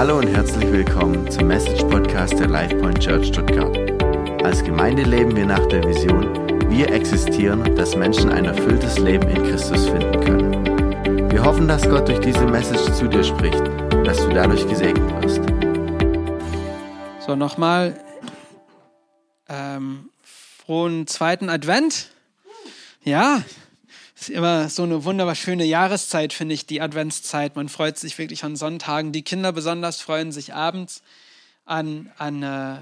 Hallo und herzlich willkommen zum Message Podcast der LifePoint Church Stuttgart. Als Gemeinde leben wir nach der Vision, wir existieren, dass Menschen ein erfülltes Leben in Christus finden können. Wir hoffen, dass Gott durch diese Message zu dir spricht und dass du dadurch gesegnet wirst. So, nochmal ähm, frohen zweiten Advent. Ja, ist immer so eine wunderbar schöne Jahreszeit, finde ich, die Adventszeit. Man freut sich wirklich an Sonntagen. Die Kinder besonders freuen sich abends an, an äh,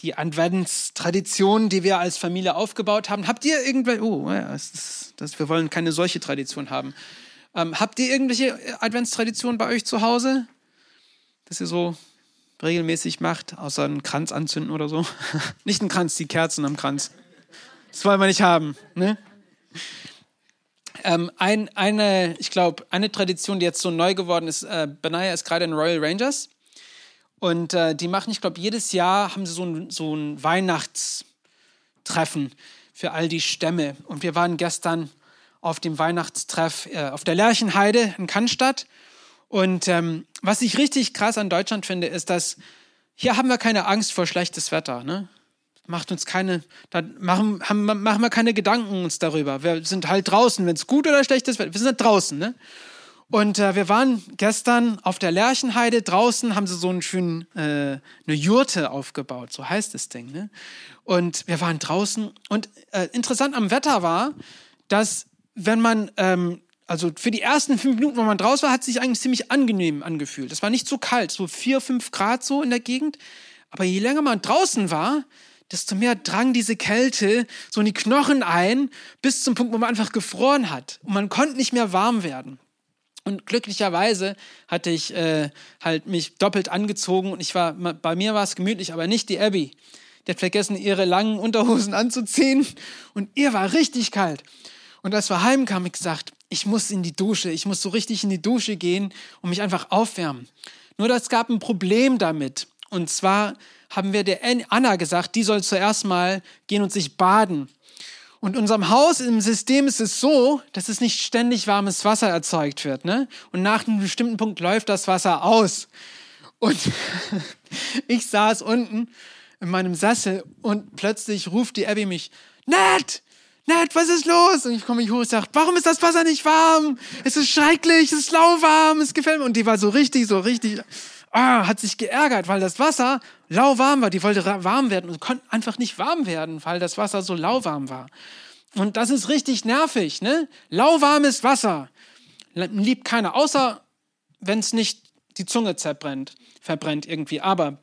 die Adventstradition, die wir als Familie aufgebaut haben. Habt ihr irgendwelche, oh, ja, das das, wir wollen keine solche Tradition haben. Ähm, habt ihr irgendwelche Adventstraditionen bei euch zu Hause, dass ihr so regelmäßig macht, außer einen Kranz anzünden oder so? nicht einen Kranz, die Kerzen am Kranz. Das wollen wir nicht haben, ne? Ähm, ein, eine, ich glaube, eine Tradition, die jetzt so neu geworden ist, äh, Benaya ist gerade in Royal Rangers und äh, die machen, ich glaube, jedes Jahr haben sie so ein, so ein Weihnachtstreffen für all die Stämme. Und wir waren gestern auf dem Weihnachtstreff äh, auf der Lerchenheide in Cannstatt. Und ähm, was ich richtig krass an Deutschland finde, ist, dass hier haben wir keine Angst vor schlechtes Wetter. Ne? Macht uns keine, da machen, haben, machen wir keine Gedanken uns darüber. Wir sind halt draußen, wenn es gut oder schlecht ist, wir sind halt draußen, ne? Und äh, wir waren gestern auf der Lerchenheide draußen, haben sie so einen schönen, äh, eine Jurte aufgebaut, so heißt das Ding, ne? Und wir waren draußen und äh, interessant am Wetter war, dass wenn man, ähm, also für die ersten fünf Minuten, wo man draußen war, hat es sich eigentlich ziemlich angenehm angefühlt. Es war nicht so kalt, so vier, fünf Grad so in der Gegend. Aber je länger man draußen war, desto mehr drang diese Kälte so in die Knochen ein, bis zum Punkt, wo man einfach gefroren hat. Und man konnte nicht mehr warm werden. Und glücklicherweise hatte ich äh, halt mich doppelt angezogen und ich war, bei mir war es gemütlich, aber nicht die Abby. Die hat vergessen, ihre langen Unterhosen anzuziehen und ihr war richtig kalt. Und als wir heimkamen, ich gesagt, ich muss in die Dusche, ich muss so richtig in die Dusche gehen und mich einfach aufwärmen. Nur das gab ein Problem damit. Und zwar haben wir der Anna gesagt, die soll zuerst mal gehen und sich baden. Und unserem Haus, im System ist es so, dass es nicht ständig warmes Wasser erzeugt wird. Ne? Und nach einem bestimmten Punkt läuft das Wasser aus. Und ich saß unten in meinem Sessel und plötzlich ruft die Abby mich, Ned, Ned, was ist los? Und ich komme mich hoch und sage, warum ist das Wasser nicht warm? Es ist schrecklich, es ist lauwarm, es gefällt mir. Und die war so richtig, so richtig, ah, hat sich geärgert, weil das Wasser lauwarm war. Die wollte warm werden und konnte einfach nicht warm werden, weil das Wasser so lauwarm war. Und das ist richtig nervig, ne? Lauwarmes Wasser liebt keiner, außer wenn es nicht die Zunge zerbrennt, verbrennt irgendwie. Aber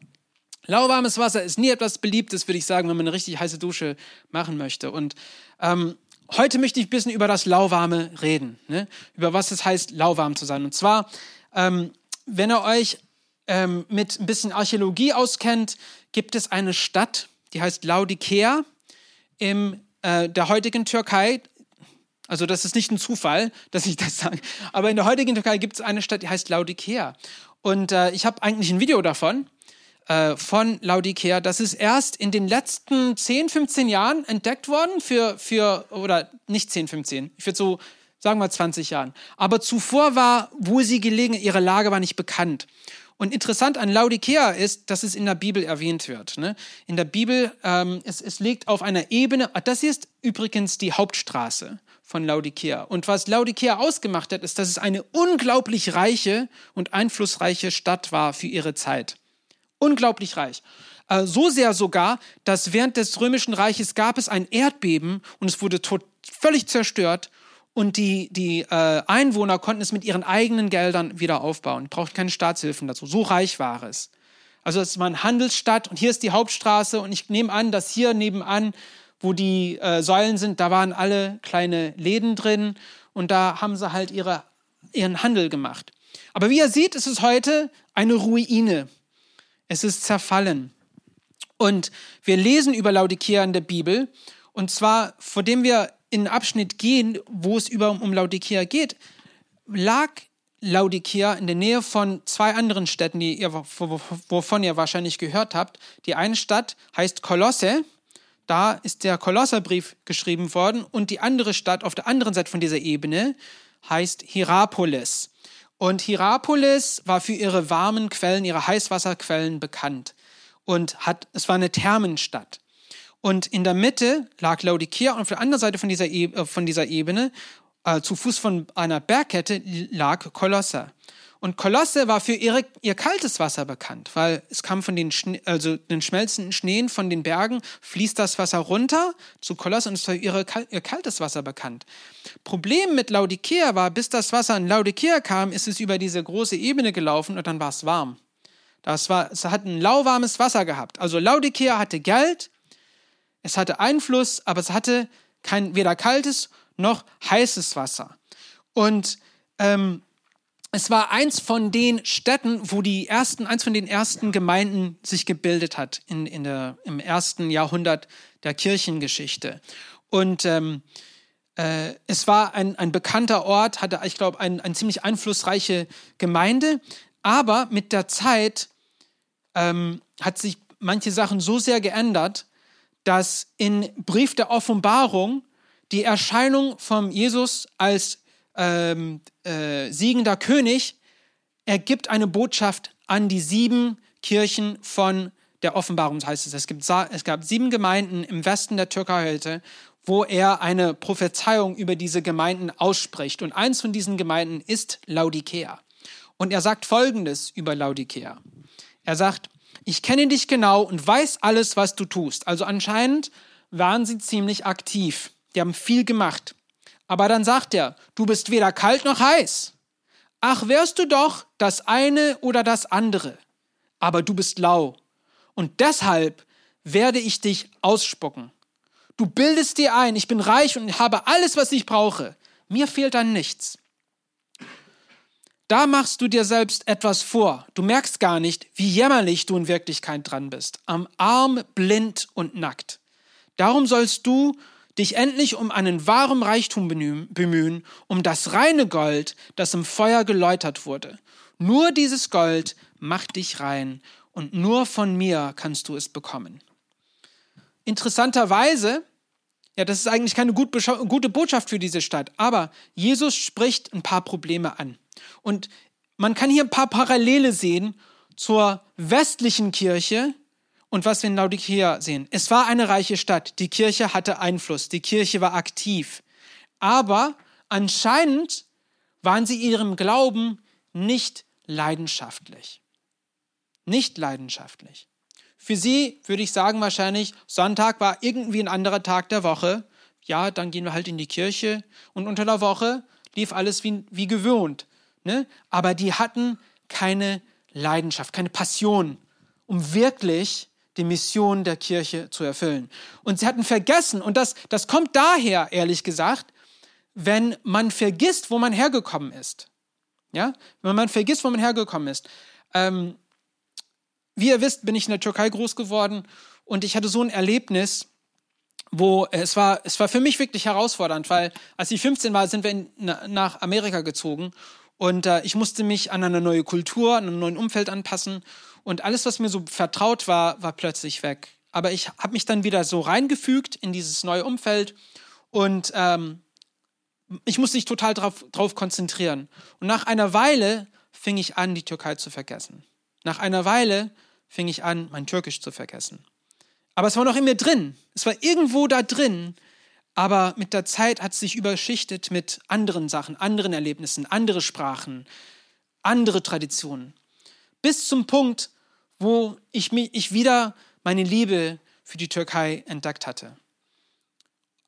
lauwarmes Wasser ist nie etwas Beliebtes, würde ich sagen, wenn man eine richtig heiße Dusche machen möchte. Und ähm, heute möchte ich ein bisschen über das Lauwarme reden, ne? über was es heißt, lauwarm zu sein. Und zwar, ähm, wenn ihr euch ähm, mit ein bisschen Archäologie auskennt, gibt es eine Stadt, die heißt Laodikea in äh, der heutigen Türkei. Also das ist nicht ein Zufall, dass ich das sage. Aber in der heutigen Türkei gibt es eine Stadt, die heißt Laodikea. Und äh, ich habe eigentlich ein Video davon, äh, von Laodikea. Das ist erst in den letzten 10, 15 Jahren entdeckt worden für, für oder nicht 10, 15, ich würde so sagen wir 20 Jahren. Aber zuvor war, wo sie gelegen, ihre Lage war nicht bekannt. Und interessant an Laodicea ist, dass es in der Bibel erwähnt wird. Ne? In der Bibel, ähm, es, es liegt auf einer Ebene, ah, das hier ist übrigens die Hauptstraße von Laodicea. Und was Laodicea ausgemacht hat, ist, dass es eine unglaublich reiche und einflussreiche Stadt war für ihre Zeit. Unglaublich reich. Äh, so sehr sogar, dass während des Römischen Reiches gab es ein Erdbeben und es wurde tot, völlig zerstört und die, die äh, Einwohner konnten es mit ihren eigenen Geldern wieder aufbauen. Braucht keine Staatshilfen dazu. So reich war es. Also es war eine Handelsstadt und hier ist die Hauptstraße und ich nehme an, dass hier nebenan, wo die äh, Säulen sind, da waren alle kleine Läden drin und da haben sie halt ihre, ihren Handel gemacht. Aber wie ihr seht, ist es heute eine Ruine. Es ist zerfallen. Und wir lesen über Laodicea in der Bibel und zwar, vor dem wir in einen Abschnitt gehen, wo es über um Laodicea geht, lag Laodicea in der Nähe von zwei anderen Städten, die ihr, wovon ihr wahrscheinlich gehört habt. Die eine Stadt heißt Kolosse, da ist der Kolosserbrief geschrieben worden, und die andere Stadt auf der anderen Seite von dieser Ebene heißt Hierapolis. Und Hierapolis war für ihre warmen Quellen, ihre Heißwasserquellen bekannt. Und hat, es war eine Thermenstadt. Und in der Mitte lag Laodicea und auf der anderen Seite von dieser, e äh, von dieser Ebene, äh, zu Fuß von einer Bergkette, lag Kolosse. Und Kolosse war für ihre, ihr kaltes Wasser bekannt, weil es kam von den, Schnee, also den schmelzenden Schneen von den Bergen, fließt das Wasser runter zu Kolosse und es war ihre, ihr kaltes Wasser bekannt. Problem mit Laodicea war, bis das Wasser in Laodicea kam, ist es über diese große Ebene gelaufen und dann war es warm. Das war, es hat ein lauwarmes Wasser gehabt. Also Laodicea hatte Geld, es hatte Einfluss, aber es hatte kein, weder kaltes noch heißes Wasser. Und ähm, es war eins von den Städten, wo die ersten, eins von den ersten Gemeinden sich gebildet hat in, in der, im ersten Jahrhundert der Kirchengeschichte. Und ähm, äh, es war ein, ein bekannter Ort, hatte, ich glaube, eine ein ziemlich einflussreiche Gemeinde. Aber mit der Zeit ähm, hat sich manche Sachen so sehr geändert, dass in Brief der Offenbarung die Erscheinung von Jesus als ähm, äh, siegender König ergibt eine Botschaft an die sieben Kirchen von der Offenbarung, heißt es. Es, gibt, es gab sieben Gemeinden im Westen der Türkei heute, wo er eine Prophezeiung über diese Gemeinden ausspricht. Und eins von diesen Gemeinden ist Laodicea. Und er sagt Folgendes über Laodicea. Er sagt, ich kenne dich genau und weiß alles, was du tust. Also anscheinend waren sie ziemlich aktiv. Die haben viel gemacht. Aber dann sagt er, du bist weder kalt noch heiß. Ach, wärst du doch das eine oder das andere. Aber du bist lau. Und deshalb werde ich dich ausspucken. Du bildest dir ein, ich bin reich und habe alles, was ich brauche. Mir fehlt dann nichts. Da machst du dir selbst etwas vor. Du merkst gar nicht, wie jämmerlich du in Wirklichkeit dran bist. Am Arm, blind und nackt. Darum sollst du dich endlich um einen wahren Reichtum bemühen, um das reine Gold, das im Feuer geläutert wurde. Nur dieses Gold macht dich rein und nur von mir kannst du es bekommen. Interessanterweise, ja, das ist eigentlich keine gute Botschaft für diese Stadt, aber Jesus spricht ein paar Probleme an. Und man kann hier ein paar Parallele sehen zur westlichen Kirche, und was wir in Laodicea sehen, es war eine reiche Stadt, die Kirche hatte Einfluss, die Kirche war aktiv, aber anscheinend waren sie ihrem Glauben nicht leidenschaftlich. Nicht leidenschaftlich. Für sie würde ich sagen wahrscheinlich, Sonntag war irgendwie ein anderer Tag der Woche. Ja, dann gehen wir halt in die Kirche und unter der Woche lief alles wie, wie gewohnt. Ne? Aber die hatten keine Leidenschaft, keine Passion, um wirklich die Mission der Kirche zu erfüllen. Und sie hatten vergessen, und das, das kommt daher, ehrlich gesagt, wenn man vergisst, wo man hergekommen ist. Ja, wenn man vergisst, wo man hergekommen ist. Ähm, wie ihr wisst, bin ich in der Türkei groß geworden und ich hatte so ein Erlebnis, wo es war, es war für mich wirklich herausfordernd, weil als ich 15 war, sind wir in, nach Amerika gezogen und äh, ich musste mich an eine neue Kultur, an ein neues Umfeld anpassen und alles, was mir so vertraut war, war plötzlich weg. Aber ich habe mich dann wieder so reingefügt in dieses neue Umfeld und ähm, ich musste mich total drauf, drauf konzentrieren. Und nach einer Weile fing ich an, die Türkei zu vergessen. Nach einer Weile fing ich an, mein Türkisch zu vergessen. Aber es war noch in mir drin. Es war irgendwo da drin. Aber mit der Zeit hat es sich überschichtet mit anderen Sachen, anderen Erlebnissen, andere Sprachen, andere Traditionen. Bis zum Punkt, wo ich, mich, ich wieder meine Liebe für die Türkei entdeckt hatte.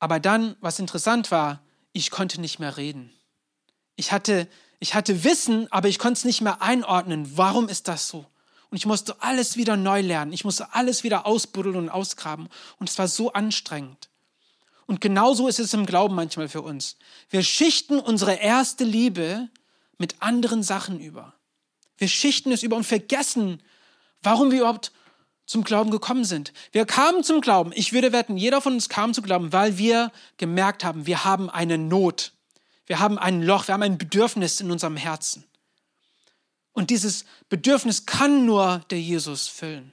Aber dann, was interessant war, ich konnte nicht mehr reden. Ich hatte, ich hatte Wissen, aber ich konnte es nicht mehr einordnen. Warum ist das so? Und ich musste alles wieder neu lernen. Ich musste alles wieder ausbuddeln und ausgraben. Und es war so anstrengend. Und genauso ist es im Glauben manchmal für uns. Wir schichten unsere erste Liebe mit anderen Sachen über. Wir schichten es über und vergessen, warum wir überhaupt zum Glauben gekommen sind. Wir kamen zum Glauben. Ich würde wetten, jeder von uns kam zum Glauben, weil wir gemerkt haben, wir haben eine Not. Wir haben ein Loch, wir haben ein Bedürfnis in unserem Herzen. Und dieses Bedürfnis kann nur der Jesus füllen.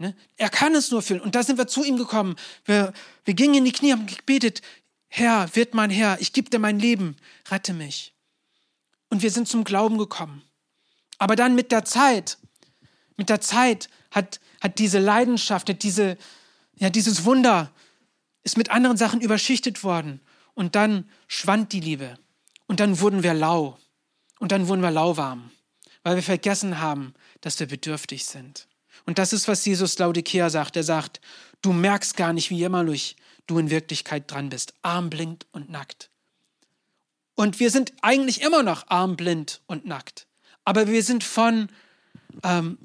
Ne? Er kann es nur füllen. Und da sind wir zu ihm gekommen. Wir, wir gingen in die Knie, haben gebetet, Herr, wird mein Herr, ich gebe dir mein Leben, rette mich. und wir sind zum Glauben gekommen. Aber dann mit der Zeit, mit der Zeit hat, hat diese Leidenschaft, hat diese, ja, dieses Wunder ist mit anderen Sachen überschichtet worden. Und dann schwand die Liebe. Und dann wurden wir lau. Und dann wurden wir lauwarm, weil wir vergessen haben, dass wir bedürftig sind. Und das ist, was Jesus Laudikea sagt. Er sagt, du merkst gar nicht, wie jämmerlich du in Wirklichkeit dran bist. Arm, blind und nackt. Und wir sind eigentlich immer noch arm, blind und nackt. Aber wir sind von ähm,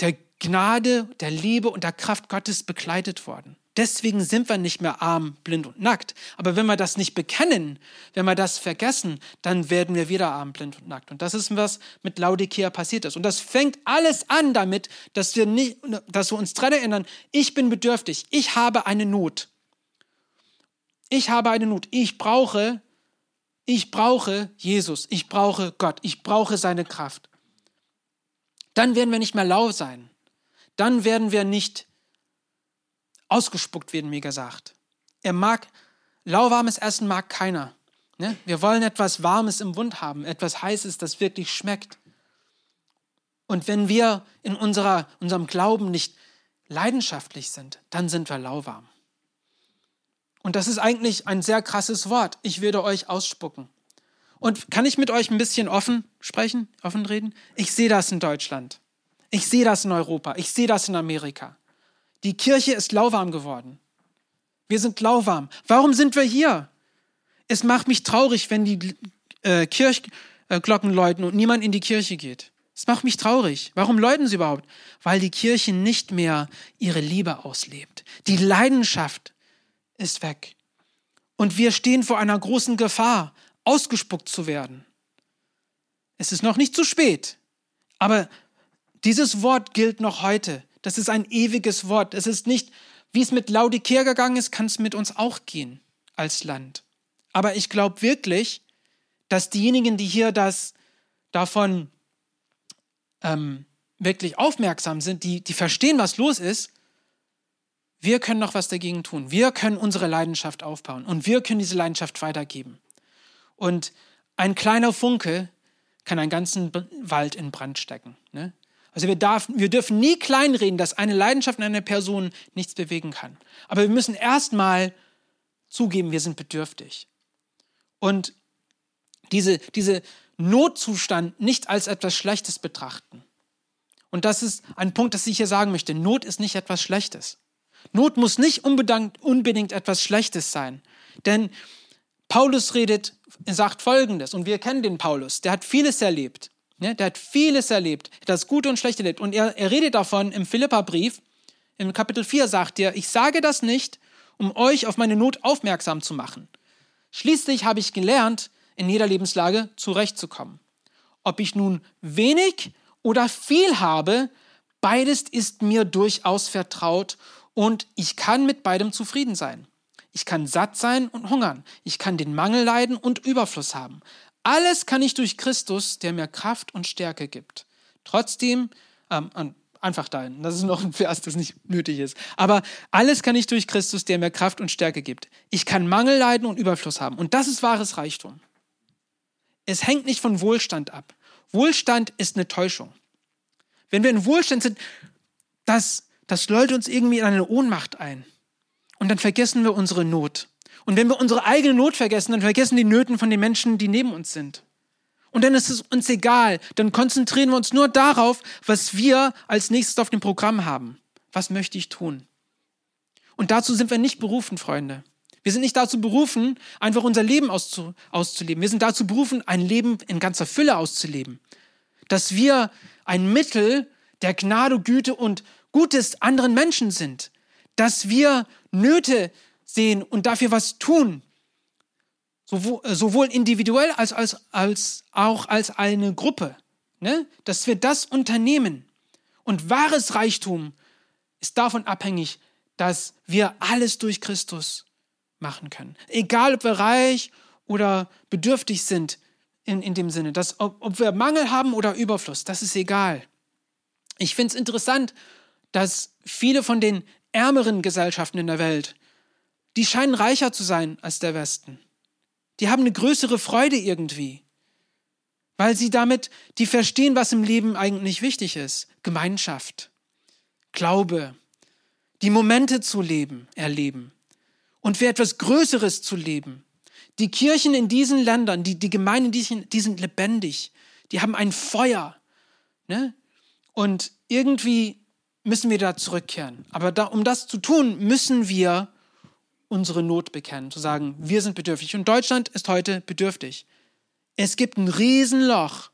der Gnade, der Liebe und der Kraft Gottes begleitet worden. Deswegen sind wir nicht mehr arm, blind und nackt. Aber wenn wir das nicht bekennen, wenn wir das vergessen, dann werden wir wieder arm, blind und nackt. Und das ist, was mit Laudikea passiert ist. Und das fängt alles an damit, dass wir, nicht, dass wir uns daran erinnern, ich bin bedürftig, ich habe eine Not. Ich habe eine Not. Ich brauche, ich brauche Jesus. Ich brauche Gott. Ich brauche seine Kraft. Dann werden wir nicht mehr lau sein. Dann werden wir nicht ausgespuckt werden, wie gesagt. Er mag, lauwarmes Essen mag keiner. Ne? Wir wollen etwas Warmes im Mund haben, etwas Heißes, das wirklich schmeckt. Und wenn wir in unserer, unserem Glauben nicht leidenschaftlich sind, dann sind wir lauwarm. Und das ist eigentlich ein sehr krasses Wort. Ich würde euch ausspucken. Und kann ich mit euch ein bisschen offen sprechen, offen reden? Ich sehe das in Deutschland. Ich sehe das in Europa. Ich sehe das in Amerika. Die Kirche ist lauwarm geworden. Wir sind lauwarm. Warum sind wir hier? Es macht mich traurig, wenn die äh, Kirchglocken läuten und niemand in die Kirche geht. Es macht mich traurig. Warum läuten sie überhaupt? Weil die Kirche nicht mehr ihre Liebe auslebt. Die Leidenschaft ist weg. Und wir stehen vor einer großen Gefahr, ausgespuckt zu werden. Es ist noch nicht zu spät, aber dieses Wort gilt noch heute. Das ist ein ewiges Wort. Es ist nicht, wie es mit Laudikea gegangen ist, kann es mit uns auch gehen als Land. Aber ich glaube wirklich, dass diejenigen, die hier das davon ähm, wirklich aufmerksam sind, die, die verstehen, was los ist, wir können noch was dagegen tun. Wir können unsere Leidenschaft aufbauen und wir können diese Leidenschaft weitergeben. Und ein kleiner Funke kann einen ganzen Wald in Brand stecken. Ne? Also wir, darf, wir dürfen nie kleinreden, dass eine Leidenschaft in einer Person nichts bewegen kann. Aber wir müssen erstmal zugeben, wir sind bedürftig. Und diese, diese Notzustand nicht als etwas Schlechtes betrachten. Und das ist ein Punkt, das ich hier sagen möchte. Not ist nicht etwas Schlechtes. Not muss nicht unbedingt, unbedingt etwas Schlechtes sein. Denn Paulus redet, sagt Folgendes, und wir kennen den Paulus, der hat vieles erlebt. Ne? Der hat vieles erlebt, das Gute und Schlechte erlebt. Und er, er redet davon im Philippa-Brief, im Kapitel 4 sagt er, ich sage das nicht, um euch auf meine Not aufmerksam zu machen. Schließlich habe ich gelernt, in jeder Lebenslage zurechtzukommen. Ob ich nun wenig oder viel habe, beides ist mir durchaus vertraut und ich kann mit beidem zufrieden sein. Ich kann satt sein und hungern. Ich kann den Mangel leiden und Überfluss haben. Alles kann ich durch Christus, der mir Kraft und Stärke gibt. Trotzdem, ähm, einfach dahin, das ist noch ein Vers, das nicht nötig ist. Aber alles kann ich durch Christus, der mir Kraft und Stärke gibt. Ich kann Mangel leiden und Überfluss haben. Und das ist wahres Reichtum. Es hängt nicht von Wohlstand ab. Wohlstand ist eine Täuschung. Wenn wir in Wohlstand sind, das, das läutet uns irgendwie in eine Ohnmacht ein. Und dann vergessen wir unsere Not. Und wenn wir unsere eigene Not vergessen, dann vergessen die Nöten von den Menschen, die neben uns sind. Und dann ist es uns egal. Dann konzentrieren wir uns nur darauf, was wir als nächstes auf dem Programm haben. Was möchte ich tun? Und dazu sind wir nicht berufen, Freunde. Wir sind nicht dazu berufen, einfach unser Leben auszu auszuleben. Wir sind dazu berufen, ein Leben in ganzer Fülle auszuleben. Dass wir ein Mittel der Gnade, Güte und Gutes anderen Menschen sind. Dass wir Nöte sehen und dafür was tun. Äh, sowohl individuell als, als, als auch als eine Gruppe. Ne? Dass wir das unternehmen. Und wahres Reichtum ist davon abhängig, dass wir alles durch Christus machen können. Egal, ob wir reich oder bedürftig sind in, in dem Sinne, dass, ob, ob wir Mangel haben oder Überfluss, das ist egal. Ich finde es interessant, dass viele von den ärmeren Gesellschaften in der Welt die scheinen reicher zu sein als der Westen. Die haben eine größere Freude irgendwie. weil sie damit, die verstehen, was im Leben eigentlich wichtig ist. Gemeinschaft, Glaube, die Momente zu leben, erleben und für etwas Größeres zu leben. Die Kirchen in diesen Ländern, die, die Gemeinden, die, sind lebendig, die haben ein Feuer. Ne? Und irgendwie müssen wir da zurückkehren. Aber da, um das zu tun, müssen wir unsere Not bekennen, zu sagen, wir sind bedürftig. Und Deutschland ist heute bedürftig. Es gibt ein Riesenloch.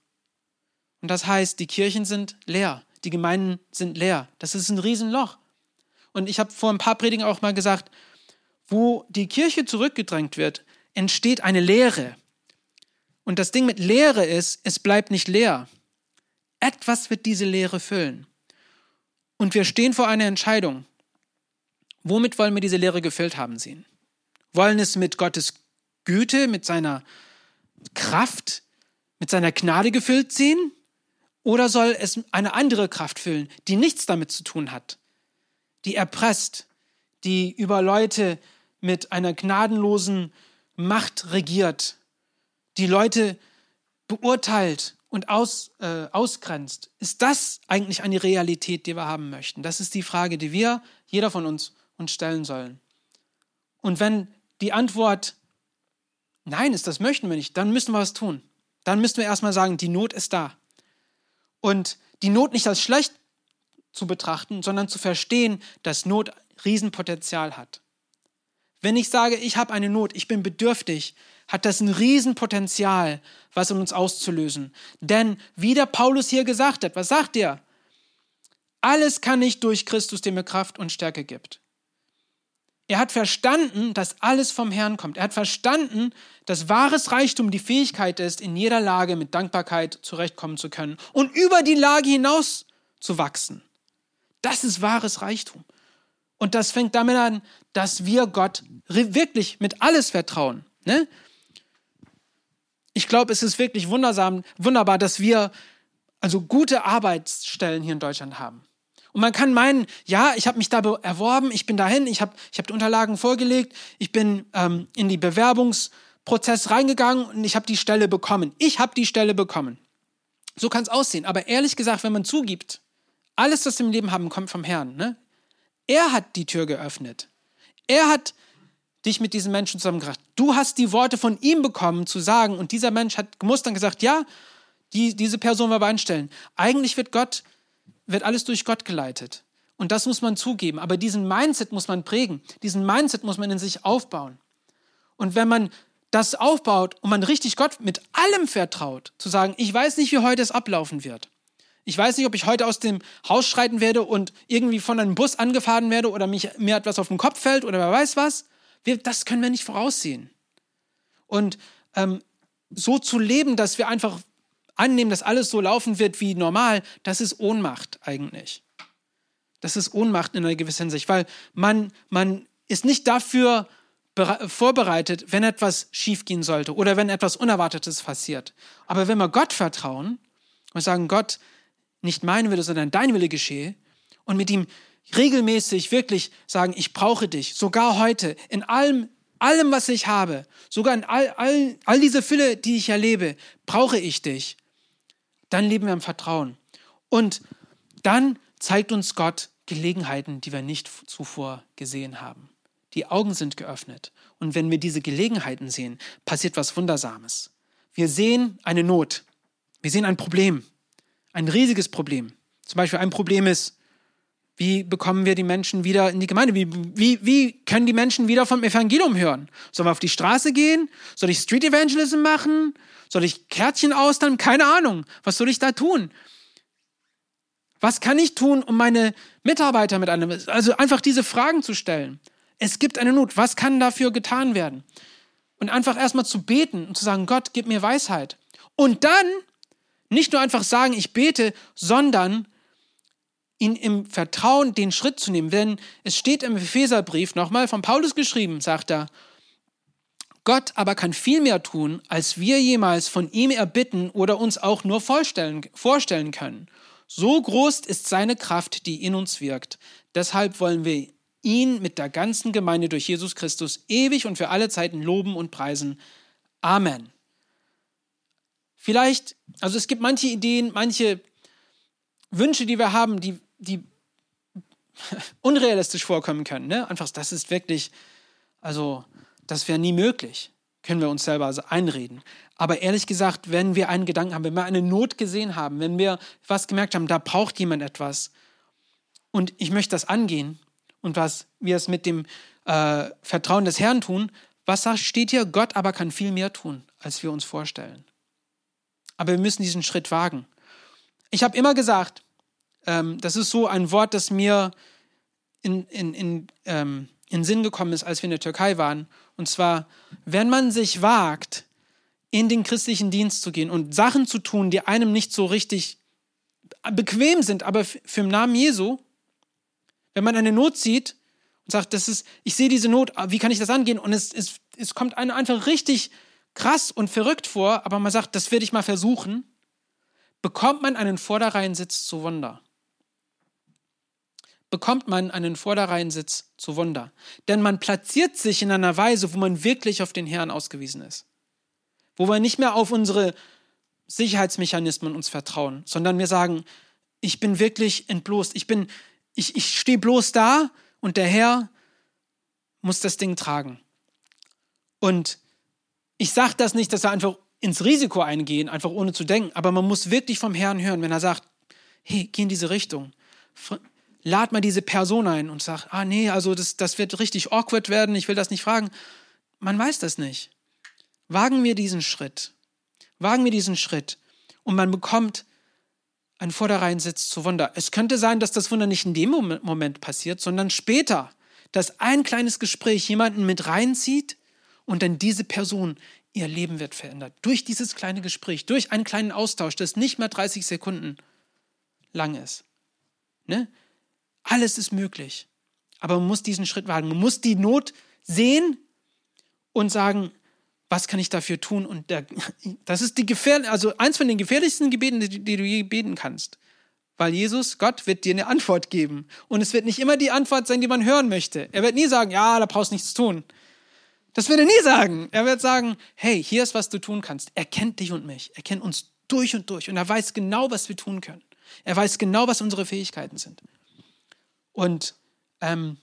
Und das heißt, die Kirchen sind leer, die Gemeinden sind leer. Das ist ein Riesenloch. Und ich habe vor ein paar Predigen auch mal gesagt, wo die Kirche zurückgedrängt wird, entsteht eine Leere. Und das Ding mit Leere ist, es bleibt nicht leer. Etwas wird diese Leere füllen. Und wir stehen vor einer Entscheidung. Womit wollen wir diese Leere gefüllt haben sehen? Wollen es mit Gottes Güte, mit seiner Kraft, mit seiner Gnade gefüllt sehen? Oder soll es eine andere Kraft füllen, die nichts damit zu tun hat, die erpresst, die über Leute mit einer gnadenlosen Macht regiert, die Leute beurteilt und aus, äh, ausgrenzt. Ist das eigentlich eine Realität, die wir haben möchten? Das ist die Frage, die wir, jeder von uns, uns stellen sollen. Und wenn die Antwort Nein ist, das möchten wir nicht, dann müssen wir was tun. Dann müssen wir erstmal sagen, die Not ist da. Und die Not nicht als schlecht zu betrachten, sondern zu verstehen, dass Not Riesenpotenzial hat. Wenn ich sage, ich habe eine Not, ich bin bedürftig, hat das ein Riesenpotenzial, was in uns auszulösen. Denn wie der Paulus hier gesagt hat, was sagt er? Alles kann ich durch Christus, der mir Kraft und Stärke gibt. Er hat verstanden, dass alles vom Herrn kommt. Er hat verstanden, dass wahres Reichtum die Fähigkeit ist, in jeder Lage mit Dankbarkeit zurechtkommen zu können und über die Lage hinaus zu wachsen. Das ist wahres Reichtum. Und das fängt damit an, dass wir Gott wirklich mit alles vertrauen. Ne? Ich glaube, es ist wirklich wundersam, wunderbar, dass wir also gute Arbeitsstellen hier in Deutschland haben. Und man kann meinen, ja, ich habe mich da erworben, ich bin dahin, ich habe ich hab die Unterlagen vorgelegt, ich bin ähm, in die Bewerbungsprozess reingegangen und ich habe die Stelle bekommen. Ich habe die Stelle bekommen. So kann es aussehen. Aber ehrlich gesagt, wenn man zugibt, alles, was wir im Leben haben, kommt vom Herrn. Ne? Er hat die Tür geöffnet. Er hat dich mit diesem Menschen zusammengebracht. Du hast die Worte von ihm bekommen zu sagen und dieser Mensch hat gemusst dann gesagt, ja, die, diese Person war einstellen. Eigentlich wird Gott wird alles durch Gott geleitet. Und das muss man zugeben. Aber diesen Mindset muss man prägen. Diesen Mindset muss man in sich aufbauen. Und wenn man das aufbaut und man richtig Gott mit allem vertraut, zu sagen, ich weiß nicht, wie heute es ablaufen wird. Ich weiß nicht, ob ich heute aus dem Haus schreiten werde und irgendwie von einem Bus angefahren werde oder mich, mir etwas auf den Kopf fällt oder wer weiß was. Wir, das können wir nicht voraussehen. Und ähm, so zu leben, dass wir einfach annehmen, dass alles so laufen wird wie normal, das ist Ohnmacht eigentlich. Das ist Ohnmacht in einer gewissen Hinsicht, weil man, man ist nicht dafür vorbereitet, wenn etwas schiefgehen sollte oder wenn etwas Unerwartetes passiert. Aber wenn wir Gott vertrauen und sagen, Gott, nicht mein Wille, sondern dein Wille geschehe und mit ihm regelmäßig wirklich sagen, ich brauche dich, sogar heute, in allem, allem, was ich habe, sogar in all, all, all diese Fülle, die ich erlebe, brauche ich dich dann leben wir im Vertrauen. Und dann zeigt uns Gott Gelegenheiten, die wir nicht zuvor gesehen haben. Die Augen sind geöffnet. Und wenn wir diese Gelegenheiten sehen, passiert was Wundersames. Wir sehen eine Not. Wir sehen ein Problem. Ein riesiges Problem. Zum Beispiel ein Problem ist, wie bekommen wir die Menschen wieder in die Gemeinde? Wie, wie, wie können die Menschen wieder vom Evangelium hören? Sollen wir auf die Straße gehen? Soll ich Street Evangelism machen? Soll ich Kärtchen austeilen? Keine Ahnung. Was soll ich da tun? Was kann ich tun, um meine Mitarbeiter mit einem, also einfach diese Fragen zu stellen? Es gibt eine Not. Was kann dafür getan werden? Und einfach erstmal zu beten und zu sagen, Gott, gib mir Weisheit. Und dann nicht nur einfach sagen, ich bete, sondern ihn im Vertrauen den Schritt zu nehmen. Denn es steht im Epheserbrief nochmal von Paulus geschrieben, sagt er, Gott aber kann viel mehr tun, als wir jemals von ihm erbitten oder uns auch nur vorstellen, vorstellen können. So groß ist seine Kraft, die in uns wirkt. Deshalb wollen wir ihn mit der ganzen Gemeinde durch Jesus Christus ewig und für alle Zeiten loben und preisen. Amen. Vielleicht, also es gibt manche Ideen, manche Wünsche, die wir haben, die, die unrealistisch vorkommen können. Ne? Einfach, das ist wirklich, also, das wäre nie möglich, können wir uns selber also einreden. Aber ehrlich gesagt, wenn wir einen Gedanken haben, wenn wir eine Not gesehen haben, wenn wir was gemerkt haben, da braucht jemand etwas und ich möchte das angehen und was wir es mit dem äh, Vertrauen des Herrn tun, was steht hier? Gott aber kann viel mehr tun, als wir uns vorstellen. Aber wir müssen diesen Schritt wagen. Ich habe immer gesagt, ähm, das ist so ein Wort, das mir in, in, in, ähm, in Sinn gekommen ist, als wir in der Türkei waren. Und zwar, wenn man sich wagt, in den christlichen Dienst zu gehen und Sachen zu tun, die einem nicht so richtig bequem sind, aber für den Namen Jesu, wenn man eine Not sieht und sagt, das ist, ich sehe diese Not, wie kann ich das angehen? Und es, es, es kommt einem einfach richtig krass und verrückt vor, aber man sagt, das werde ich mal versuchen, bekommt man einen Vorderreihensitz zu Wunder bekommt man einen Vorderreihensitz zu Wunder. Denn man platziert sich in einer Weise, wo man wirklich auf den Herrn ausgewiesen ist. Wo wir nicht mehr auf unsere Sicherheitsmechanismen uns vertrauen, sondern wir sagen, ich bin wirklich entbloßt. Ich ich, ich stehe bloß da und der Herr muss das Ding tragen. Und ich sage das nicht, dass wir einfach ins Risiko eingehen, einfach ohne zu denken, aber man muss wirklich vom Herrn hören, wenn er sagt, hey, geh in diese Richtung lad mal diese Person ein und sag, ah nee, also das, das wird richtig awkward werden, ich will das nicht fragen. Man weiß das nicht. Wagen wir diesen Schritt. Wagen wir diesen Schritt. Und man bekommt einen Vorderreihensitz zu Wunder. Es könnte sein, dass das Wunder nicht in dem Moment passiert, sondern später, dass ein kleines Gespräch jemanden mit reinzieht und dann diese Person ihr Leben wird verändert. Durch dieses kleine Gespräch, durch einen kleinen Austausch, das nicht mehr 30 Sekunden lang ist. Ne? Alles ist möglich. Aber man muss diesen Schritt wagen. Man muss die Not sehen und sagen, was kann ich dafür tun? Und der, das ist die gefähr, also eins von den gefährlichsten Gebeten, die, die du je beten kannst. Weil Jesus, Gott, wird dir eine Antwort geben. Und es wird nicht immer die Antwort sein, die man hören möchte. Er wird nie sagen, ja, da brauchst du nichts tun. Das wird er nie sagen. Er wird sagen, hey, hier ist, was du tun kannst. Er kennt dich und mich. Er kennt uns durch und durch. Und er weiß genau, was wir tun können. Er weiß genau, was unsere Fähigkeiten sind. Und ähm,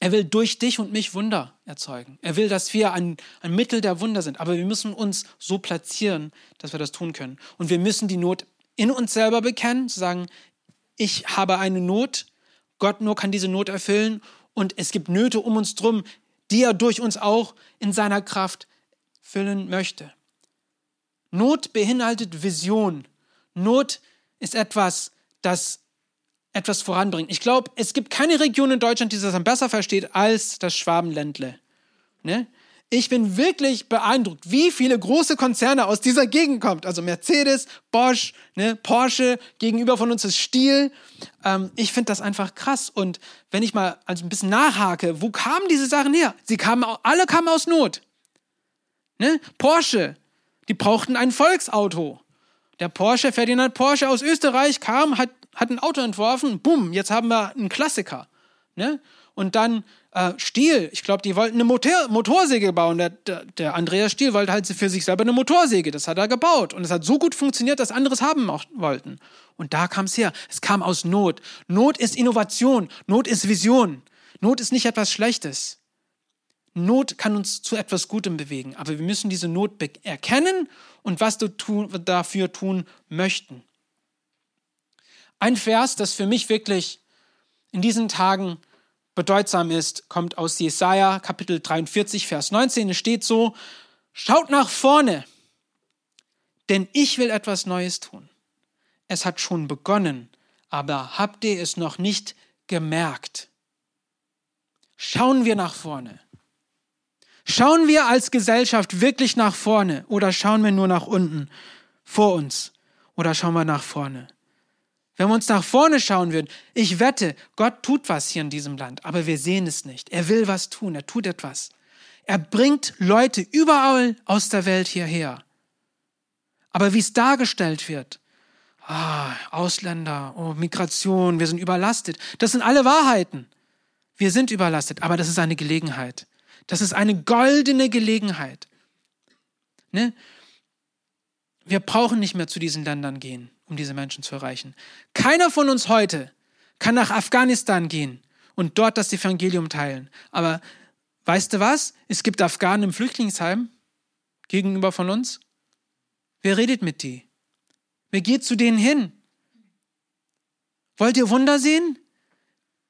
er will durch dich und mich Wunder erzeugen. Er will, dass wir ein, ein Mittel der Wunder sind. Aber wir müssen uns so platzieren, dass wir das tun können. Und wir müssen die Not in uns selber bekennen, zu sagen, ich habe eine Not, Gott nur kann diese Not erfüllen und es gibt Nöte um uns drum, die er durch uns auch in seiner Kraft füllen möchte. Not beinhaltet Vision. Not ist etwas, das etwas voranbringen. Ich glaube, es gibt keine Region in Deutschland, die das am besser versteht als das Schwabenländle. Ne? Ich bin wirklich beeindruckt, wie viele große Konzerne aus dieser Gegend kommt. Also Mercedes, Bosch, ne, Porsche, gegenüber von uns ist Stiel. Ähm, ich finde das einfach krass. Und wenn ich mal also ein bisschen nachhake, wo kamen diese Sachen her? Sie kamen, alle kamen aus Not. Ne? Porsche, die brauchten ein Volksauto. Der Porsche, Ferdinand Porsche aus Österreich kam, hat hat ein Auto entworfen, bumm, jetzt haben wir einen Klassiker. Ne? Und dann äh, Stiel, ich glaube, die wollten eine Motor Motorsäge bauen. Der, der, der, Andreas Stiel wollte halt für sich selber eine Motorsäge. Das hat er gebaut. Und es hat so gut funktioniert, dass andere es haben wollten. Und da kam es her. Es kam aus Not. Not ist Innovation. Not ist Vision. Not ist nicht etwas Schlechtes. Not kann uns zu etwas Gutem bewegen. Aber wir müssen diese Not erkennen und was wir dafür tun möchten. Ein Vers, das für mich wirklich in diesen Tagen bedeutsam ist, kommt aus Jesaja Kapitel 43, Vers 19. Es steht so: Schaut nach vorne, denn ich will etwas Neues tun. Es hat schon begonnen, aber habt ihr es noch nicht gemerkt? Schauen wir nach vorne. Schauen wir als Gesellschaft wirklich nach vorne oder schauen wir nur nach unten vor uns oder schauen wir nach vorne? Wenn wir uns nach vorne schauen würden, ich wette, Gott tut was hier in diesem Land, aber wir sehen es nicht. Er will was tun, er tut etwas. Er bringt Leute überall aus der Welt hierher. Aber wie es dargestellt wird, ah, Ausländer, oh, Migration, wir sind überlastet, das sind alle Wahrheiten. Wir sind überlastet, aber das ist eine Gelegenheit. Das ist eine goldene Gelegenheit. Ne? Wir brauchen nicht mehr zu diesen Ländern gehen, um diese Menschen zu erreichen. Keiner von uns heute kann nach Afghanistan gehen und dort das Evangelium teilen. Aber weißt du was? Es gibt Afghanen im Flüchtlingsheim gegenüber von uns. Wer redet mit die? Wer geht zu denen hin? Wollt ihr Wunder sehen?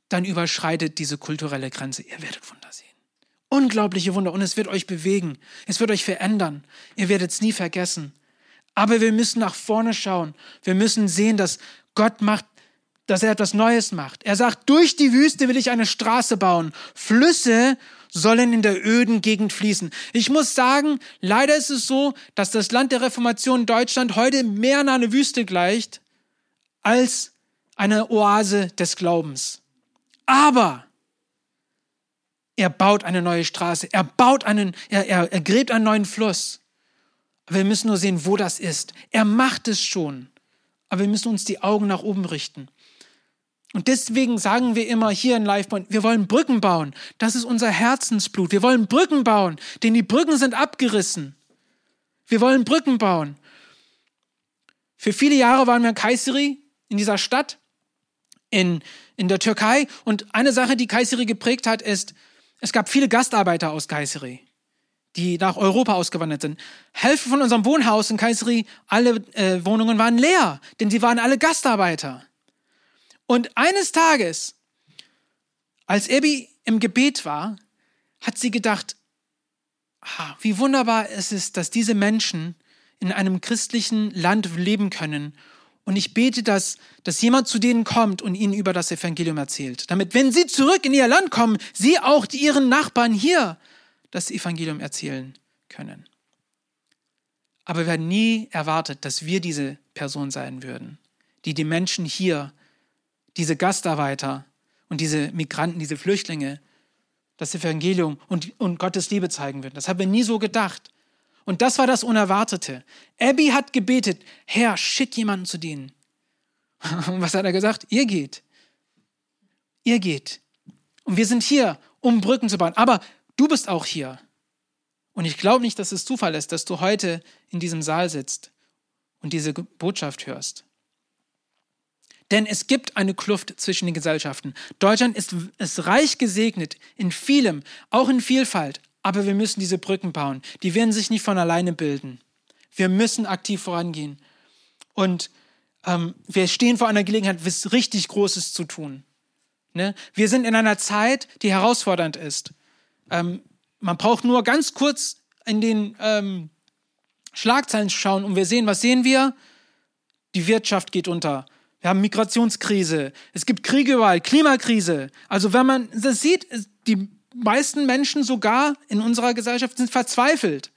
Dann überschreitet diese kulturelle Grenze. Ihr werdet Wunder sehen. Unglaubliche Wunder. Und es wird euch bewegen. Es wird euch verändern. Ihr werdet es nie vergessen. Aber wir müssen nach vorne schauen. Wir müssen sehen, dass Gott macht, dass er etwas Neues macht. Er sagt, durch die Wüste will ich eine Straße bauen. Flüsse sollen in der öden Gegend fließen. Ich muss sagen, leider ist es so, dass das Land der Reformation Deutschland heute mehr nach einer Wüste gleicht als eine Oase des Glaubens. Aber er baut eine neue Straße, er baut einen, er, er, er gräbt einen neuen Fluss. Wir müssen nur sehen, wo das ist. Er macht es schon. Aber wir müssen uns die Augen nach oben richten. Und deswegen sagen wir immer hier in LifePoint, wir wollen Brücken bauen. Das ist unser Herzensblut. Wir wollen Brücken bauen, denn die Brücken sind abgerissen. Wir wollen Brücken bauen. Für viele Jahre waren wir in Kayseri, in dieser Stadt, in, in der Türkei. Und eine Sache, die Kayseri geprägt hat, ist, es gab viele Gastarbeiter aus Kayseri, die nach Europa ausgewandert sind. Hälfte von unserem Wohnhaus in Kayseri, alle äh, Wohnungen waren leer, denn sie waren alle Gastarbeiter. Und eines Tages, als Abby im Gebet war, hat sie gedacht, ah, wie wunderbar es ist, dass diese Menschen in einem christlichen Land leben können. Und ich bete, dass, dass jemand zu denen kommt und ihnen über das Evangelium erzählt. Damit, wenn sie zurück in ihr Land kommen, sie auch ihren Nachbarn hier das Evangelium erzählen können. Aber wir haben nie erwartet, dass wir diese Person sein würden, die die Menschen hier diese Gastarbeiter und diese Migranten, diese Flüchtlinge das Evangelium und, und Gottes Liebe zeigen würden. Das haben wir nie so gedacht. Und das war das Unerwartete. Abby hat gebetet, Herr, schick jemanden zu denen. Und was hat er gesagt? Ihr geht. Ihr geht. Und wir sind hier, um Brücken zu bauen. Aber du bist auch hier. Und ich glaube nicht, dass es Zufall ist, dass du heute in diesem Saal sitzt und diese Botschaft hörst. Denn es gibt eine Kluft zwischen den Gesellschaften. Deutschland ist, ist reich gesegnet in vielem, auch in Vielfalt. Aber wir müssen diese Brücken bauen. Die werden sich nicht von alleine bilden. Wir müssen aktiv vorangehen. Und ähm, wir stehen vor einer Gelegenheit, was richtig Großes zu tun. Ne? Wir sind in einer Zeit, die herausfordernd ist. Ähm, man braucht nur ganz kurz in den ähm, Schlagzeilen schauen und wir sehen, was sehen wir? Die Wirtschaft geht unter. Wir haben Migrationskrise. Es gibt Kriege überall, Klimakrise. Also wenn man das sieht, die meisten Menschen sogar in unserer Gesellschaft sind verzweifelt.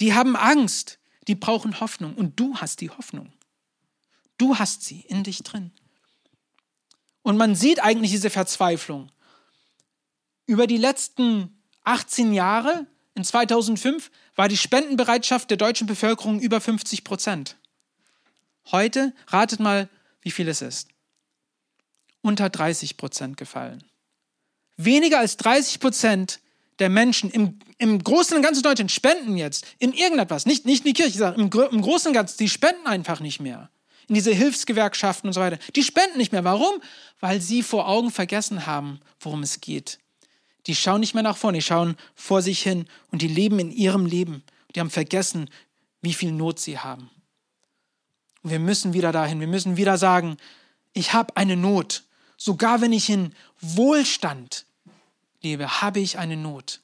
Die haben Angst. Die brauchen Hoffnung. Und du hast die Hoffnung. Du hast sie in dich drin. Und man sieht eigentlich diese Verzweiflung. Über die letzten 18 Jahre, in 2005, war die Spendenbereitschaft der deutschen Bevölkerung über 50 Prozent. Heute, ratet mal, wie viel es ist. Unter 30 Prozent gefallen. Weniger als 30 Prozent der Menschen im, im Großen und Ganzen Deutschland spenden jetzt in irgendetwas. Nicht, nicht in die Kirche, sage, im, im Großen und Ganzen, die spenden einfach nicht mehr. In diese Hilfsgewerkschaften und so weiter. Die spenden nicht mehr. Warum? Weil sie vor Augen vergessen haben, worum es geht. Die schauen nicht mehr nach vorne, die schauen vor sich hin und die leben in ihrem Leben. Die haben vergessen, wie viel Not sie haben. Und wir müssen wieder dahin, wir müssen wieder sagen, ich habe eine Not. Sogar wenn ich in Wohlstand lebe, habe ich eine Not.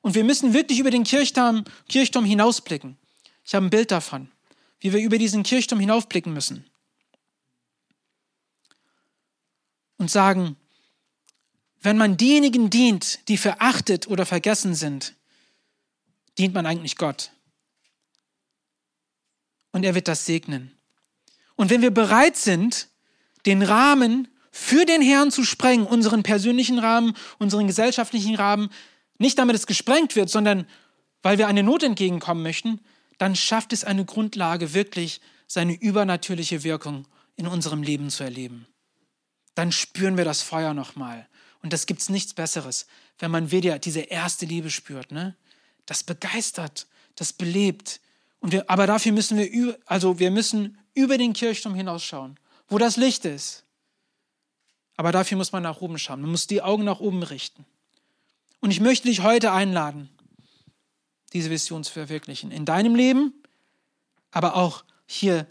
Und wir müssen wirklich über den Kirchturm, Kirchturm hinausblicken. Ich habe ein Bild davon, wie wir über diesen Kirchturm hinaufblicken müssen. Und sagen, wenn man diejenigen dient, die verachtet oder vergessen sind, dient man eigentlich Gott. Und er wird das segnen. Und wenn wir bereit sind, den Rahmen für den Herrn zu sprengen, unseren persönlichen Rahmen, unseren gesellschaftlichen Rahmen, nicht damit es gesprengt wird, sondern weil wir eine Not entgegenkommen möchten, dann schafft es eine Grundlage, wirklich seine übernatürliche Wirkung in unserem Leben zu erleben. Dann spüren wir das Feuer nochmal. Und das gibt es nichts Besseres, wenn man wieder diese erste Liebe spürt. Ne? Das begeistert, das belebt, Und wir, aber dafür müssen wir, also wir müssen über den Kirchturm hinausschauen, wo das Licht ist. Aber dafür muss man nach oben schauen. Man muss die Augen nach oben richten. Und ich möchte dich heute einladen, diese Vision zu verwirklichen. In deinem Leben, aber auch hier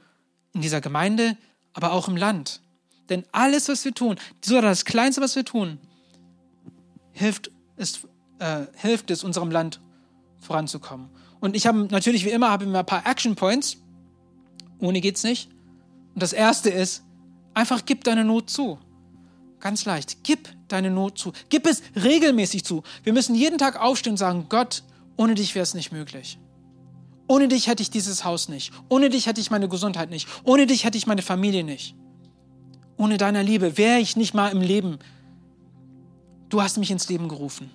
in dieser Gemeinde, aber auch im Land. Denn alles, was wir tun, sogar das Kleinste, was wir tun, hilft es, äh, hilft es unserem Land voranzukommen. Und ich habe natürlich wie immer habe immer ein paar Action Points. Ohne geht's nicht. Und das erste ist, einfach gib deine Not zu. Ganz leicht. Gib deine Not zu. Gib es regelmäßig zu. Wir müssen jeden Tag aufstehen und sagen, Gott, ohne dich wäre es nicht möglich. Ohne dich hätte ich dieses Haus nicht. Ohne dich hätte ich meine Gesundheit nicht. Ohne dich hätte ich meine Familie nicht. Ohne deiner Liebe wäre ich nicht mal im Leben. Du hast mich ins Leben gerufen.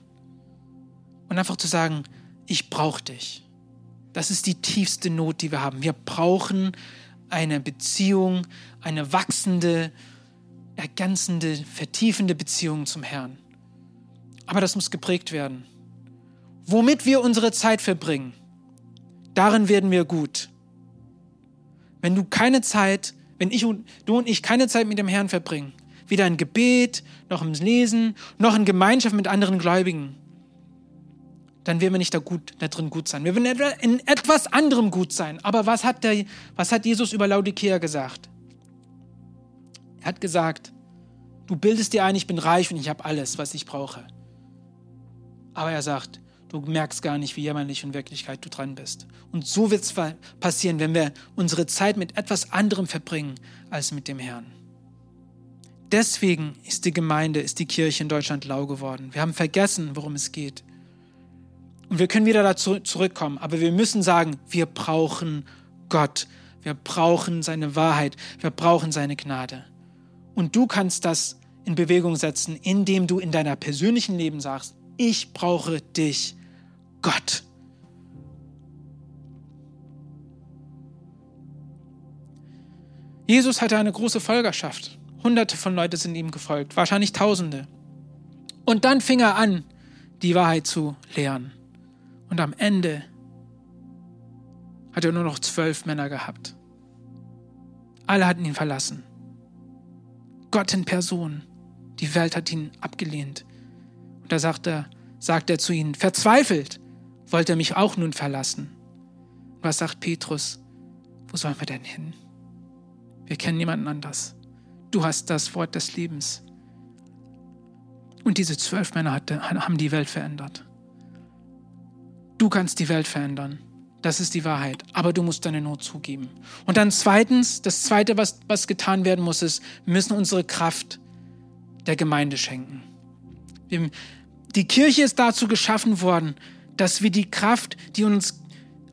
Und einfach zu sagen, ich brauche dich. Das ist die tiefste Not, die wir haben. Wir brauchen eine Beziehung, eine wachsende, ergänzende, vertiefende Beziehung zum Herrn. Aber das muss geprägt werden. Womit wir unsere Zeit verbringen, darin werden wir gut. Wenn du keine Zeit, wenn ich und du und ich keine Zeit mit dem Herrn verbringen, weder in Gebet, noch im Lesen, noch in Gemeinschaft mit anderen Gläubigen, dann werden wir nicht da, gut, da drin gut sein. Wir werden in etwas anderem gut sein. Aber was hat, der, was hat Jesus über Laodicea gesagt? Er hat gesagt, du bildest dir ein, ich bin reich und ich habe alles, was ich brauche. Aber er sagt, du merkst gar nicht, wie jämmerlich in Wirklichkeit du dran bist. Und so wird es passieren, wenn wir unsere Zeit mit etwas anderem verbringen als mit dem Herrn. Deswegen ist die Gemeinde, ist die Kirche in Deutschland lau geworden. Wir haben vergessen, worum es geht. Und wir können wieder dazu zurückkommen, aber wir müssen sagen, wir brauchen Gott. Wir brauchen seine Wahrheit. Wir brauchen seine Gnade. Und du kannst das in Bewegung setzen, indem du in deiner persönlichen Leben sagst, ich brauche dich, Gott. Jesus hatte eine große Folgerschaft. Hunderte von Leuten sind ihm gefolgt, wahrscheinlich Tausende. Und dann fing er an, die Wahrheit zu lehren. Und am Ende hat er nur noch zwölf Männer gehabt. Alle hatten ihn verlassen. Gott in Person. Die Welt hat ihn abgelehnt. Und da sagt er, sagt er zu ihnen, verzweifelt, wollte er mich auch nun verlassen. Was sagt Petrus? Wo sollen wir denn hin? Wir kennen niemanden anders. Du hast das Wort des Lebens. Und diese zwölf Männer hatte, haben die Welt verändert. Du kannst die Welt verändern. Das ist die Wahrheit. Aber du musst deine Not zugeben. Und dann zweitens, das zweite, was, was getan werden muss, ist, wir müssen unsere Kraft der Gemeinde schenken. Die Kirche ist dazu geschaffen worden, dass wir die Kraft, die uns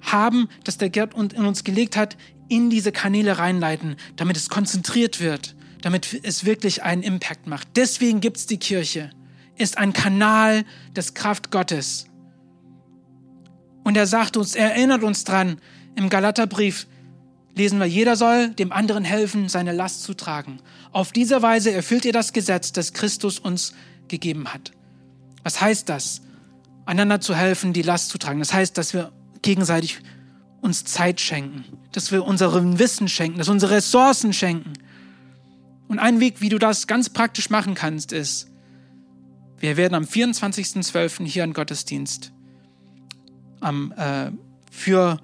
haben, dass der Gerd in uns gelegt hat, in diese Kanäle reinleiten, damit es konzentriert wird, damit es wirklich einen Impact macht. Deswegen gibt es die Kirche. Ist ein Kanal des Kraft Gottes. Und er sagt uns, er erinnert uns dran, im Galaterbrief lesen wir, jeder soll dem anderen helfen, seine Last zu tragen. Auf diese Weise erfüllt ihr das Gesetz, das Christus uns gegeben hat. Was heißt das? Einander zu helfen, die Last zu tragen. Das heißt, dass wir gegenseitig uns Zeit schenken, dass wir unseren Wissen schenken, dass wir unsere Ressourcen schenken. Und ein Weg, wie du das ganz praktisch machen kannst, ist, wir werden am 24.12. hier im Gottesdienst am, äh, für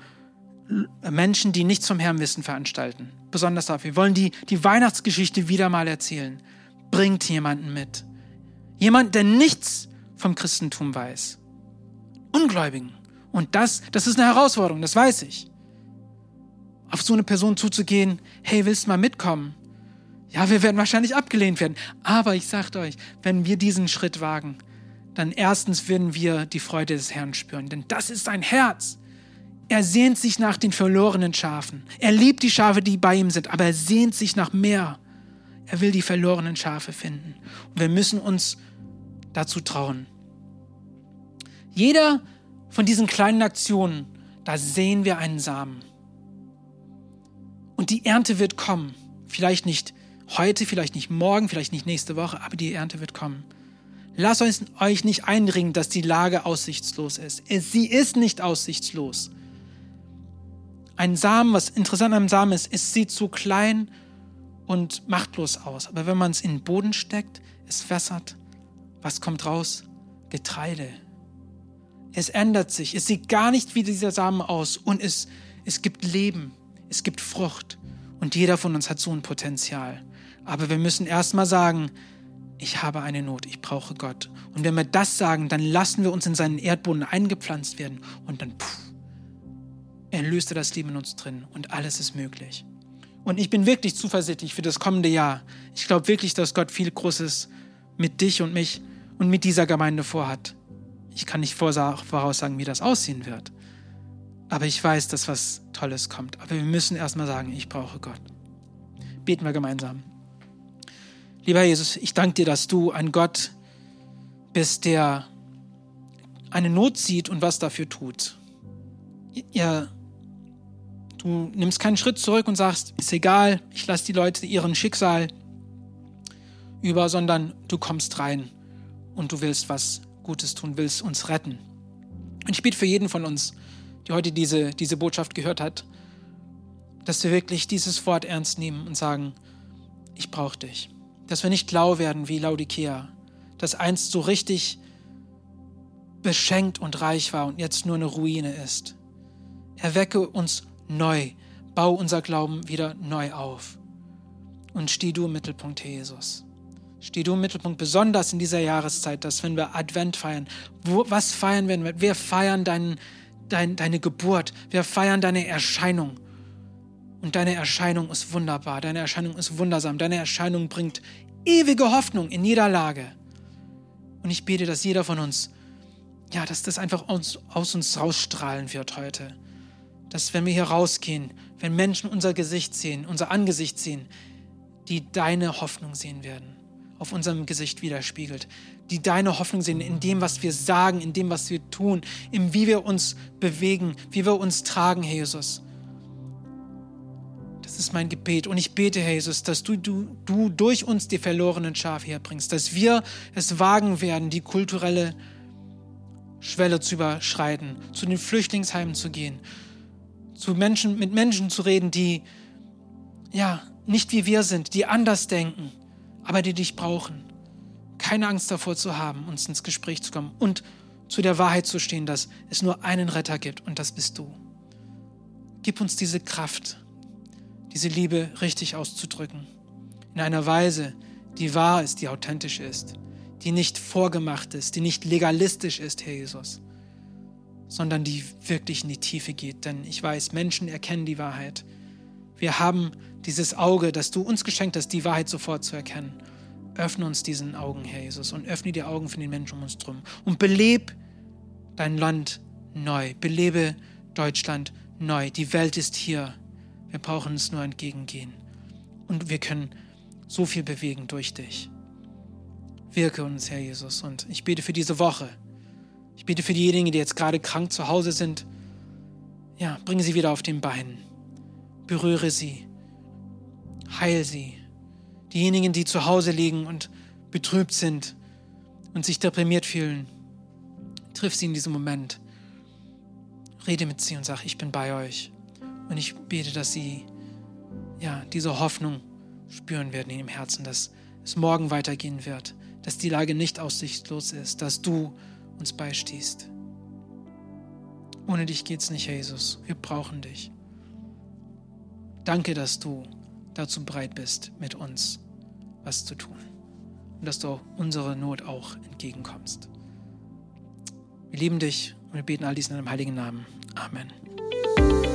Menschen, die nichts vom Herrn wissen, veranstalten. Besonders dafür. Wir wollen die, die Weihnachtsgeschichte wieder mal erzählen. Bringt jemanden mit. Jemand, der nichts vom Christentum weiß. Ungläubigen. Und das, das ist eine Herausforderung, das weiß ich. Auf so eine Person zuzugehen, hey, willst du mal mitkommen? Ja, wir werden wahrscheinlich abgelehnt werden. Aber ich sage euch, wenn wir diesen Schritt wagen, dann erstens werden wir die Freude des Herrn spüren, denn das ist sein Herz. Er sehnt sich nach den verlorenen Schafen. Er liebt die Schafe, die bei ihm sind, aber er sehnt sich nach mehr. Er will die verlorenen Schafe finden. Und wir müssen uns dazu trauen. Jeder von diesen kleinen Aktionen, da sehen wir einen Samen. Und die Ernte wird kommen. Vielleicht nicht heute, vielleicht nicht morgen, vielleicht nicht nächste Woche, aber die Ernte wird kommen. Lasst euch nicht einringen, dass die Lage aussichtslos ist. Sie ist nicht aussichtslos. ein Samen, was interessant am Samen ist, es sieht so klein und machtlos aus. Aber wenn man es in den Boden steckt, es wässert, was kommt raus? Getreide. Es ändert sich. Es sieht gar nicht wie dieser Samen aus. Und es, es gibt Leben. Es gibt Frucht. Und jeder von uns hat so ein Potenzial. Aber wir müssen erstmal sagen, ich habe eine Not, ich brauche Gott. Und wenn wir das sagen, dann lassen wir uns in seinen Erdboden eingepflanzt werden und dann erlöst er das Leben in uns drin und alles ist möglich. Und ich bin wirklich zuversichtlich für das kommende Jahr. Ich glaube wirklich, dass Gott viel Großes mit dich und mich und mit dieser Gemeinde vorhat. Ich kann nicht voraussagen, wie das aussehen wird. Aber ich weiß, dass was Tolles kommt. Aber wir müssen erstmal sagen, ich brauche Gott. Beten wir gemeinsam. Lieber Jesus, ich danke dir, dass du ein Gott bist, der eine Not sieht und was dafür tut. Ja, du nimmst keinen Schritt zurück und sagst, ist egal, ich lasse die Leute ihren Schicksal über, sondern du kommst rein und du willst was Gutes tun, willst uns retten. Und ich bitte für jeden von uns, der heute diese, diese Botschaft gehört hat, dass wir wirklich dieses Wort ernst nehmen und sagen, ich brauche dich dass wir nicht lau werden wie Laodikea, das einst so richtig beschenkt und reich war und jetzt nur eine Ruine ist. Erwecke uns neu, bau unser Glauben wieder neu auf. Und steh du im Mittelpunkt, Jesus. Steh du im Mittelpunkt, besonders in dieser Jahreszeit, dass wenn wir Advent feiern, wo, was feiern wir? Wir feiern dein, dein, deine Geburt, wir feiern deine Erscheinung. Und deine Erscheinung ist wunderbar, deine Erscheinung ist wundersam, deine Erscheinung bringt ewige Hoffnung in jeder Lage. Und ich bete, dass jeder von uns, ja, dass das einfach aus, aus uns rausstrahlen wird heute. Dass wenn wir hier rausgehen, wenn Menschen unser Gesicht sehen, unser Angesicht sehen, die deine Hoffnung sehen werden, auf unserem Gesicht widerspiegelt, die deine Hoffnung sehen in dem, was wir sagen, in dem, was wir tun, in wie wir uns bewegen, wie wir uns tragen, Herr Jesus ist mein Gebet. Und ich bete, Jesus, dass du, du, du durch uns die verlorenen Schafe herbringst, dass wir es wagen werden, die kulturelle Schwelle zu überschreiten, zu den Flüchtlingsheimen zu gehen, zu Menschen, mit Menschen zu reden, die ja nicht wie wir sind, die anders denken, aber die dich brauchen. Keine Angst davor zu haben, uns ins Gespräch zu kommen und zu der Wahrheit zu stehen, dass es nur einen Retter gibt und das bist du. Gib uns diese Kraft, diese Liebe richtig auszudrücken. In einer Weise, die wahr ist, die authentisch ist, die nicht vorgemacht ist, die nicht legalistisch ist, Herr Jesus, sondern die wirklich in die Tiefe geht. Denn ich weiß, Menschen erkennen die Wahrheit. Wir haben dieses Auge, das du uns geschenkt hast, die Wahrheit sofort zu erkennen. Öffne uns diesen Augen, Herr Jesus, und öffne die Augen von den Menschen um uns drum. Und beleb dein Land neu. Belebe Deutschland neu. Die Welt ist hier. Wir brauchen es nur entgegengehen. Und wir können so viel bewegen durch dich. Wirke uns, Herr Jesus. Und ich bete für diese Woche. Ich bete für diejenigen, die jetzt gerade krank zu Hause sind. Ja, bringe sie wieder auf den Beinen. Berühre sie. Heil sie. Diejenigen, die zu Hause liegen und betrübt sind und sich deprimiert fühlen, triff sie in diesem Moment. Rede mit sie und sag, ich bin bei euch. Und ich bete, dass sie ja, diese Hoffnung spüren werden in ihrem Herzen, dass es morgen weitergehen wird, dass die Lage nicht aussichtslos ist, dass du uns beistehst. Ohne dich geht's nicht, Jesus. Wir brauchen dich. Danke, dass du dazu bereit bist, mit uns was zu tun. Und dass du unsere Not auch entgegenkommst. Wir lieben dich und wir beten all dies in deinem heiligen Namen. Amen.